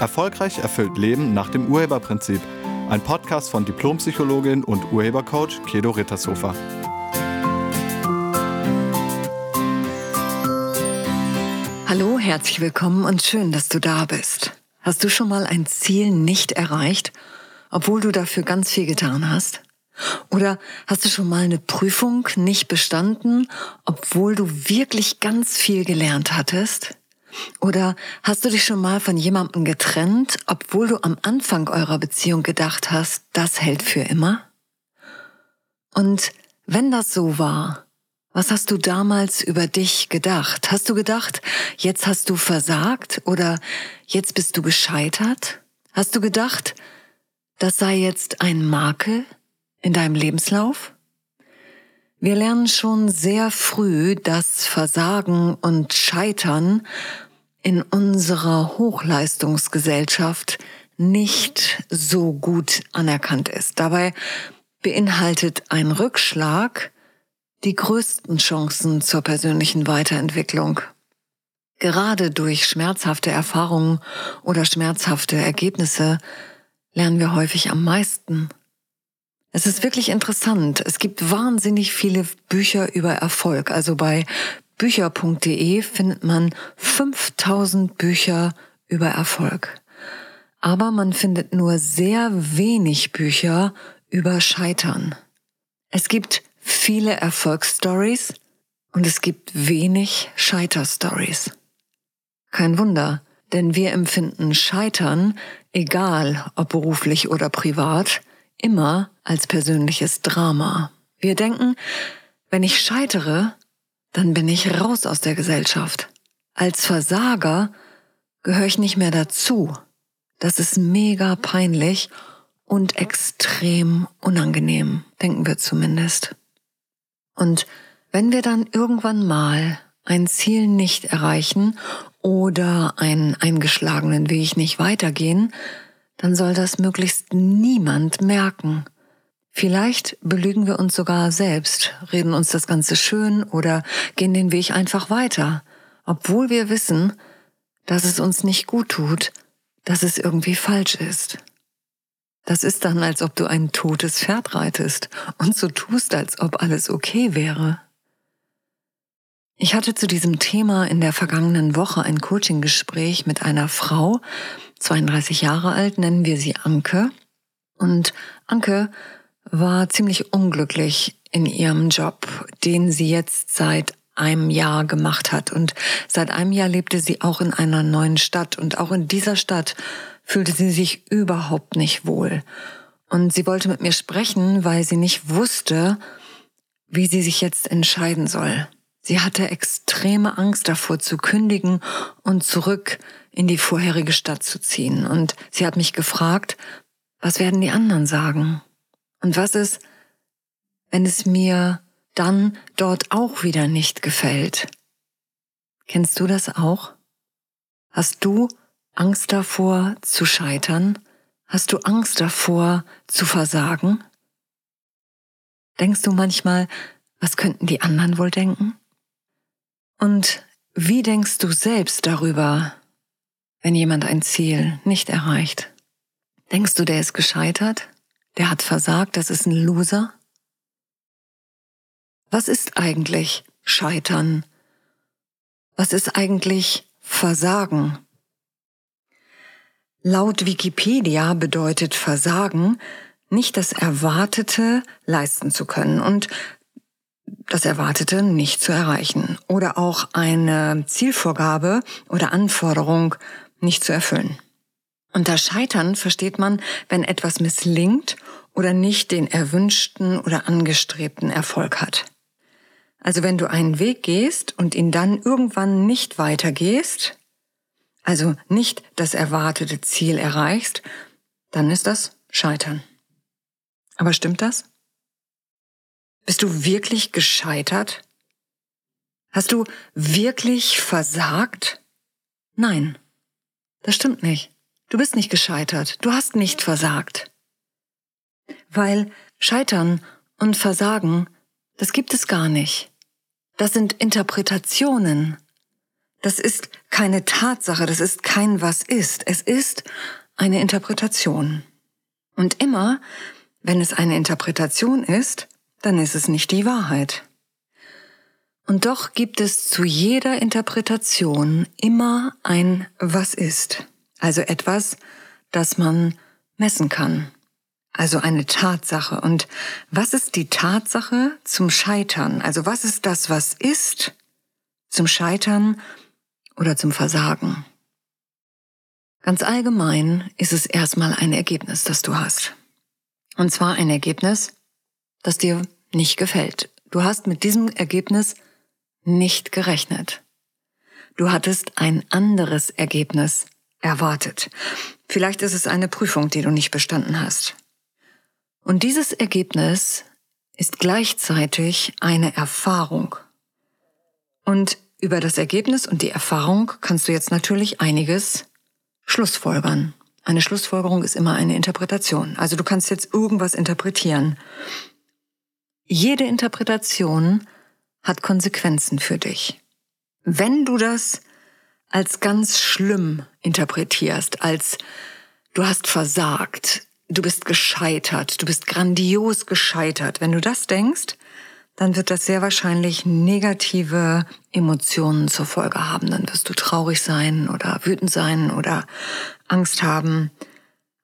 Erfolgreich erfüllt Leben nach dem Urheberprinzip. Ein Podcast von Diplompsychologin und Urhebercoach Kedo Rittershofer. Hallo, herzlich willkommen und schön, dass du da bist. Hast du schon mal ein Ziel nicht erreicht, obwohl du dafür ganz viel getan hast? Oder hast du schon mal eine Prüfung nicht bestanden, obwohl du wirklich ganz viel gelernt hattest? Oder hast du dich schon mal von jemandem getrennt, obwohl du am Anfang eurer Beziehung gedacht hast, das hält für immer? Und wenn das so war, was hast du damals über dich gedacht? Hast du gedacht, jetzt hast du versagt oder jetzt bist du gescheitert? Hast du gedacht, das sei jetzt ein Makel in deinem Lebenslauf? Wir lernen schon sehr früh, dass Versagen und Scheitern in unserer Hochleistungsgesellschaft nicht so gut anerkannt ist. Dabei beinhaltet ein Rückschlag die größten Chancen zur persönlichen Weiterentwicklung. Gerade durch schmerzhafte Erfahrungen oder schmerzhafte Ergebnisse lernen wir häufig am meisten. Es ist wirklich interessant. Es gibt wahnsinnig viele Bücher über Erfolg. Also bei bücher.de findet man 5000 Bücher über Erfolg. Aber man findet nur sehr wenig Bücher über Scheitern. Es gibt viele Erfolgsstories und es gibt wenig Scheiterstories. Kein Wunder, denn wir empfinden Scheitern, egal ob beruflich oder privat, immer als persönliches Drama. Wir denken, wenn ich scheitere, dann bin ich raus aus der Gesellschaft. Als Versager gehöre ich nicht mehr dazu. Das ist mega peinlich und extrem unangenehm, denken wir zumindest. Und wenn wir dann irgendwann mal ein Ziel nicht erreichen oder einen eingeschlagenen Weg nicht weitergehen, dann soll das möglichst niemand merken. Vielleicht belügen wir uns sogar selbst, reden uns das Ganze schön oder gehen den Weg einfach weiter, obwohl wir wissen, dass es uns nicht gut tut, dass es irgendwie falsch ist. Das ist dann, als ob du ein totes Pferd reitest und so tust, als ob alles okay wäre. Ich hatte zu diesem Thema in der vergangenen Woche ein Coaching-Gespräch mit einer Frau, 32 Jahre alt, nennen wir sie Anke. Und Anke war ziemlich unglücklich in ihrem Job, den sie jetzt seit einem Jahr gemacht hat. Und seit einem Jahr lebte sie auch in einer neuen Stadt. Und auch in dieser Stadt fühlte sie sich überhaupt nicht wohl. Und sie wollte mit mir sprechen, weil sie nicht wusste, wie sie sich jetzt entscheiden soll. Sie hatte extreme Angst davor zu kündigen und zurück in die vorherige Stadt zu ziehen. Und sie hat mich gefragt, was werden die anderen sagen? Und was ist, wenn es mir dann dort auch wieder nicht gefällt? Kennst du das auch? Hast du Angst davor zu scheitern? Hast du Angst davor zu versagen? Denkst du manchmal, was könnten die anderen wohl denken? Und wie denkst du selbst darüber, wenn jemand ein Ziel nicht erreicht? Denkst du, der ist gescheitert? Der hat versagt, das ist ein Loser? Was ist eigentlich Scheitern? Was ist eigentlich Versagen? Laut Wikipedia bedeutet Versagen, nicht das Erwartete leisten zu können und das Erwartete nicht zu erreichen oder auch eine Zielvorgabe oder Anforderung nicht zu erfüllen. Unter Scheitern versteht man, wenn etwas misslingt oder nicht den erwünschten oder angestrebten Erfolg hat. Also wenn du einen Weg gehst und ihn dann irgendwann nicht weitergehst, also nicht das erwartete Ziel erreichst, dann ist das Scheitern. Aber stimmt das? Bist du wirklich gescheitert? Hast du wirklich versagt? Nein, das stimmt nicht. Du bist nicht gescheitert, du hast nicht versagt. Weil Scheitern und Versagen, das gibt es gar nicht. Das sind Interpretationen. Das ist keine Tatsache, das ist kein Was ist. Es ist eine Interpretation. Und immer, wenn es eine Interpretation ist, dann ist es nicht die Wahrheit. Und doch gibt es zu jeder Interpretation immer ein Was ist, also etwas, das man messen kann, also eine Tatsache. Und was ist die Tatsache zum Scheitern? Also was ist das, was ist zum Scheitern oder zum Versagen? Ganz allgemein ist es erstmal ein Ergebnis, das du hast. Und zwar ein Ergebnis, das dir nicht gefällt. Du hast mit diesem Ergebnis nicht gerechnet. Du hattest ein anderes Ergebnis erwartet. Vielleicht ist es eine Prüfung, die du nicht bestanden hast. Und dieses Ergebnis ist gleichzeitig eine Erfahrung. Und über das Ergebnis und die Erfahrung kannst du jetzt natürlich einiges schlussfolgern. Eine Schlussfolgerung ist immer eine Interpretation. Also du kannst jetzt irgendwas interpretieren. Jede Interpretation hat Konsequenzen für dich. Wenn du das als ganz schlimm interpretierst, als du hast versagt, du bist gescheitert, du bist grandios gescheitert, wenn du das denkst, dann wird das sehr wahrscheinlich negative Emotionen zur Folge haben. Dann wirst du traurig sein oder wütend sein oder Angst haben.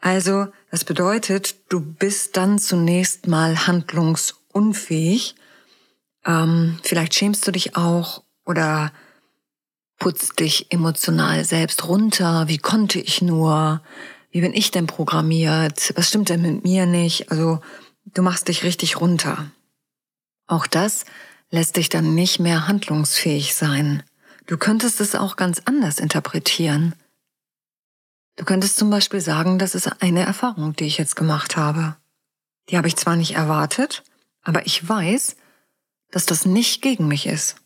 Also, das bedeutet, du bist dann zunächst mal handlungsunfähig. Ähm, vielleicht schämst du dich auch oder putzt dich emotional selbst runter. Wie konnte ich nur? Wie bin ich denn programmiert? Was stimmt denn mit mir nicht? Also, du machst dich richtig runter. Auch das lässt dich dann nicht mehr handlungsfähig sein. Du könntest es auch ganz anders interpretieren. Du könntest zum Beispiel sagen, das ist eine Erfahrung, die ich jetzt gemacht habe. Die habe ich zwar nicht erwartet, aber ich weiß, dass das nicht gegen mich ist.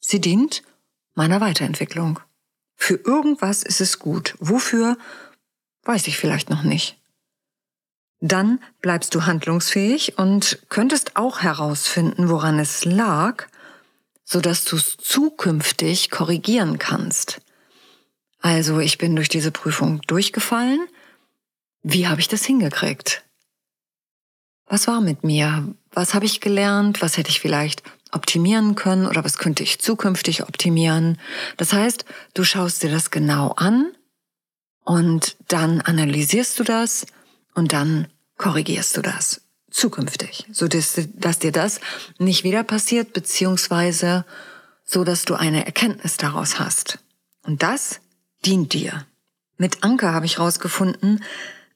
Sie dient meiner Weiterentwicklung. Für irgendwas ist es gut. Wofür, weiß ich vielleicht noch nicht dann bleibst du handlungsfähig und könntest auch herausfinden, woran es lag, so dass du es zukünftig korrigieren kannst. Also, ich bin durch diese Prüfung durchgefallen. Wie habe ich das hingekriegt? Was war mit mir? Was habe ich gelernt? Was hätte ich vielleicht optimieren können oder was könnte ich zukünftig optimieren? Das heißt, du schaust dir das genau an und dann analysierst du das und dann korrigierst du das zukünftig, so dass, dass dir das nicht wieder passiert, beziehungsweise so, dass du eine Erkenntnis daraus hast. Und das dient dir. Mit Anke habe ich herausgefunden,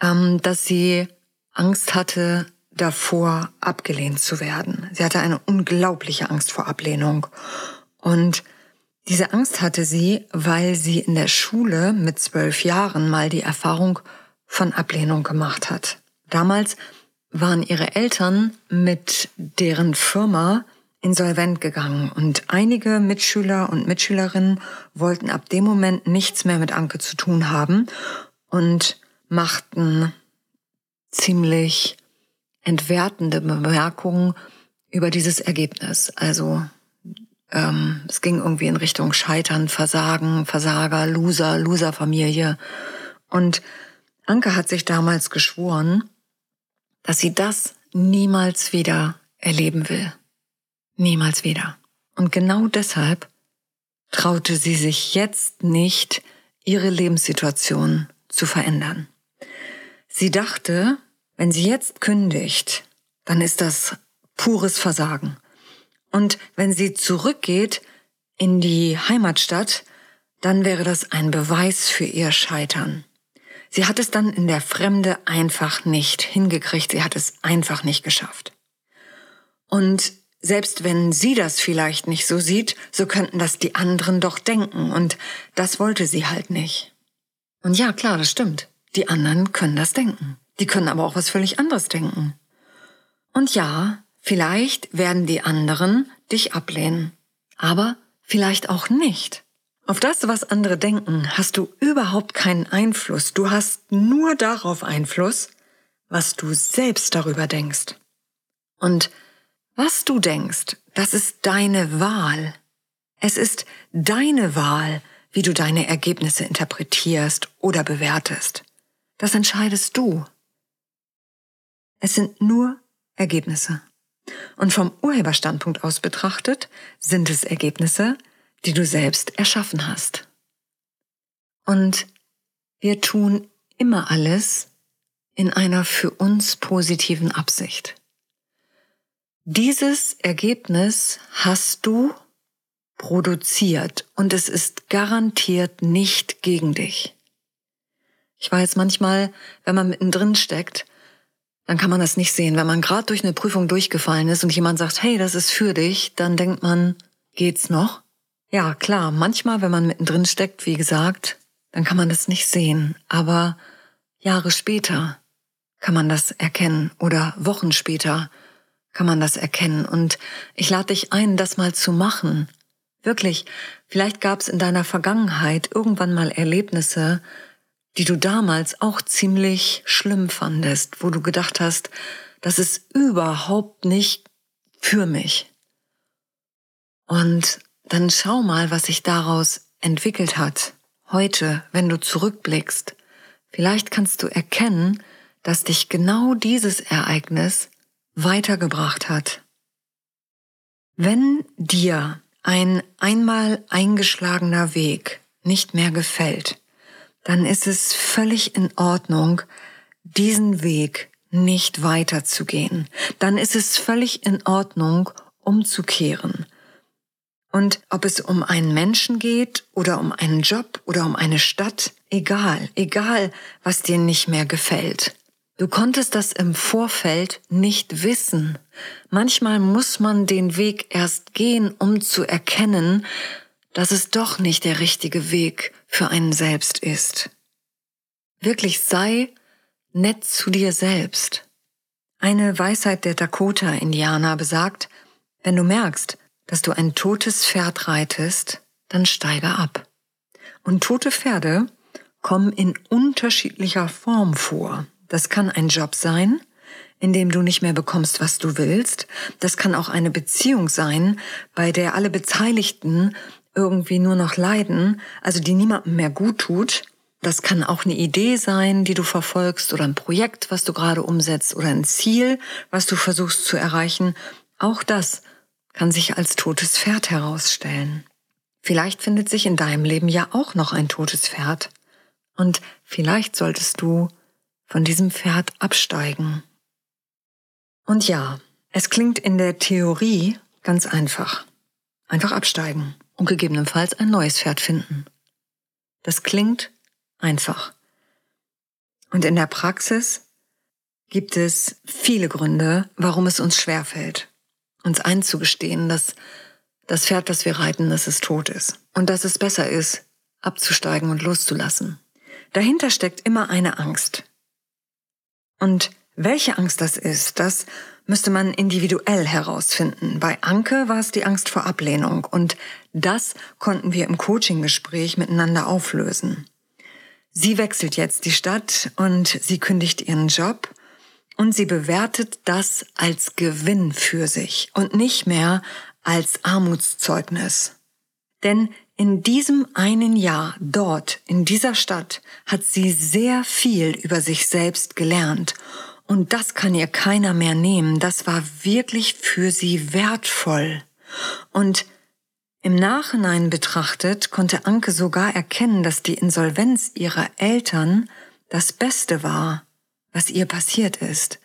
ähm, dass sie Angst hatte, davor abgelehnt zu werden. Sie hatte eine unglaubliche Angst vor Ablehnung. Und diese Angst hatte sie, weil sie in der Schule mit zwölf Jahren mal die Erfahrung von Ablehnung gemacht hat. Damals waren ihre Eltern mit deren Firma insolvent gegangen und einige Mitschüler und Mitschülerinnen wollten ab dem Moment nichts mehr mit Anke zu tun haben und machten ziemlich entwertende Bemerkungen über dieses Ergebnis. Also ähm, es ging irgendwie in Richtung Scheitern, Versagen, Versager, Loser, Loserfamilie. Und Anke hat sich damals geschworen, dass sie das niemals wieder erleben will. Niemals wieder. Und genau deshalb traute sie sich jetzt nicht, ihre Lebenssituation zu verändern. Sie dachte, wenn sie jetzt kündigt, dann ist das pures Versagen. Und wenn sie zurückgeht in die Heimatstadt, dann wäre das ein Beweis für ihr Scheitern. Sie hat es dann in der Fremde einfach nicht hingekriegt, sie hat es einfach nicht geschafft. Und selbst wenn sie das vielleicht nicht so sieht, so könnten das die anderen doch denken, und das wollte sie halt nicht. Und ja, klar, das stimmt. Die anderen können das denken. Die können aber auch was völlig anderes denken. Und ja, vielleicht werden die anderen dich ablehnen. Aber vielleicht auch nicht. Auf das, was andere denken, hast du überhaupt keinen Einfluss. Du hast nur darauf Einfluss, was du selbst darüber denkst. Und was du denkst, das ist deine Wahl. Es ist deine Wahl, wie du deine Ergebnisse interpretierst oder bewertest. Das entscheidest du. Es sind nur Ergebnisse. Und vom Urheberstandpunkt aus betrachtet sind es Ergebnisse, die du selbst erschaffen hast. Und wir tun immer alles in einer für uns positiven Absicht. Dieses Ergebnis hast du produziert und es ist garantiert nicht gegen dich. Ich weiß manchmal, wenn man mittendrin steckt, dann kann man das nicht sehen. Wenn man gerade durch eine Prüfung durchgefallen ist und jemand sagt, hey, das ist für dich, dann denkt man, geht's noch? Ja, klar, manchmal, wenn man mittendrin steckt, wie gesagt, dann kann man das nicht sehen. Aber Jahre später kann man das erkennen oder Wochen später kann man das erkennen. Und ich lade dich ein, das mal zu machen. Wirklich, vielleicht gab es in deiner Vergangenheit irgendwann mal Erlebnisse, die du damals auch ziemlich schlimm fandest, wo du gedacht hast, das ist überhaupt nicht für mich. Und dann schau mal, was sich daraus entwickelt hat. Heute, wenn du zurückblickst, vielleicht kannst du erkennen, dass dich genau dieses Ereignis weitergebracht hat. Wenn dir ein einmal eingeschlagener Weg nicht mehr gefällt, dann ist es völlig in Ordnung, diesen Weg nicht weiterzugehen. Dann ist es völlig in Ordnung, umzukehren. Und ob es um einen Menschen geht oder um einen Job oder um eine Stadt, egal, egal, was dir nicht mehr gefällt. Du konntest das im Vorfeld nicht wissen. Manchmal muss man den Weg erst gehen, um zu erkennen, dass es doch nicht der richtige Weg für einen selbst ist. Wirklich sei nett zu dir selbst. Eine Weisheit der Dakota-Indianer besagt, wenn du merkst, dass du ein totes Pferd reitest, dann steige ab. Und tote Pferde kommen in unterschiedlicher Form vor. Das kann ein Job sein, in dem du nicht mehr bekommst, was du willst. Das kann auch eine Beziehung sein, bei der alle Beteiligten irgendwie nur noch leiden, also die niemandem mehr gut tut. Das kann auch eine Idee sein, die du verfolgst oder ein Projekt, was du gerade umsetzt oder ein Ziel, was du versuchst zu erreichen. Auch das kann sich als totes Pferd herausstellen. Vielleicht findet sich in deinem Leben ja auch noch ein totes Pferd. Und vielleicht solltest du von diesem Pferd absteigen. Und ja, es klingt in der Theorie ganz einfach. Einfach absteigen und gegebenenfalls ein neues Pferd finden. Das klingt einfach. Und in der Praxis gibt es viele Gründe, warum es uns schwerfällt, uns einzugestehen, dass das Pferd, das wir reiten, dass es tot ist und dass es besser ist, abzusteigen und loszulassen. Dahinter steckt immer eine Angst, und welche Angst das ist, das müsste man individuell herausfinden. Bei Anke war es die Angst vor Ablehnung und das konnten wir im Coaching-Gespräch miteinander auflösen. Sie wechselt jetzt die Stadt und sie kündigt ihren Job und sie bewertet das als Gewinn für sich und nicht mehr als Armutszeugnis. Denn in diesem einen Jahr dort, in dieser Stadt, hat sie sehr viel über sich selbst gelernt. Und das kann ihr keiner mehr nehmen. Das war wirklich für sie wertvoll. Und im Nachhinein betrachtet konnte Anke sogar erkennen, dass die Insolvenz ihrer Eltern das Beste war, was ihr passiert ist.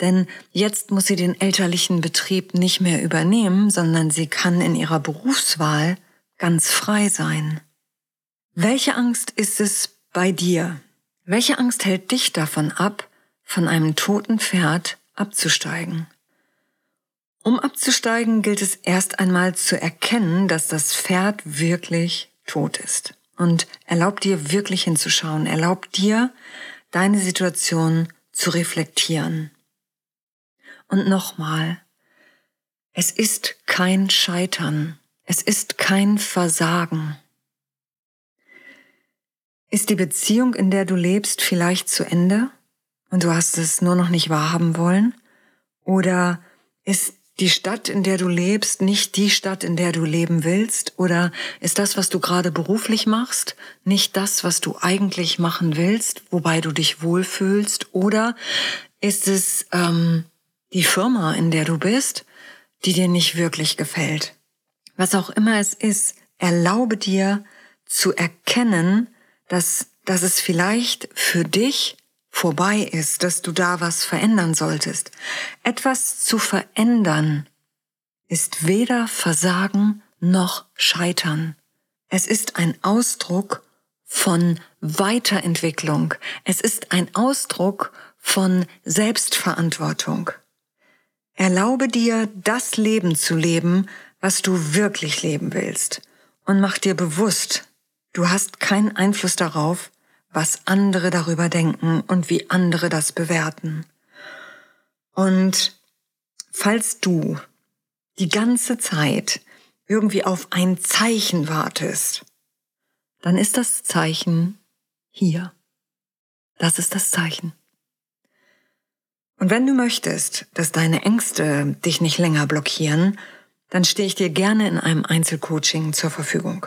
Denn jetzt muss sie den elterlichen Betrieb nicht mehr übernehmen, sondern sie kann in ihrer Berufswahl ganz frei sein. Welche Angst ist es bei dir? Welche Angst hält dich davon ab, von einem toten Pferd abzusteigen? Um abzusteigen, gilt es erst einmal zu erkennen, dass das Pferd wirklich tot ist. Und erlaub dir wirklich hinzuschauen, erlaub dir, deine Situation zu reflektieren. Und nochmal, es ist kein Scheitern, es ist kein Versagen. Ist die Beziehung, in der du lebst, vielleicht zu Ende und du hast es nur noch nicht wahrhaben wollen? Oder ist die Stadt, in der du lebst, nicht die Stadt, in der du leben willst? Oder ist das, was du gerade beruflich machst, nicht das, was du eigentlich machen willst, wobei du dich wohlfühlst? Oder ist es ähm, die Firma, in der du bist, die dir nicht wirklich gefällt? Was auch immer es ist, erlaube dir zu erkennen, dass, dass es vielleicht für dich vorbei ist, dass du da was verändern solltest. Etwas zu verändern ist weder Versagen noch Scheitern. Es ist ein Ausdruck von Weiterentwicklung. Es ist ein Ausdruck von Selbstverantwortung. Erlaube dir, das Leben zu leben, was du wirklich leben willst. Und mach dir bewusst, du hast keinen Einfluss darauf, was andere darüber denken und wie andere das bewerten. Und falls du die ganze Zeit irgendwie auf ein Zeichen wartest, dann ist das Zeichen hier. Das ist das Zeichen. Und wenn du möchtest, dass deine Ängste dich nicht länger blockieren, dann stehe ich dir gerne in einem Einzelcoaching zur Verfügung.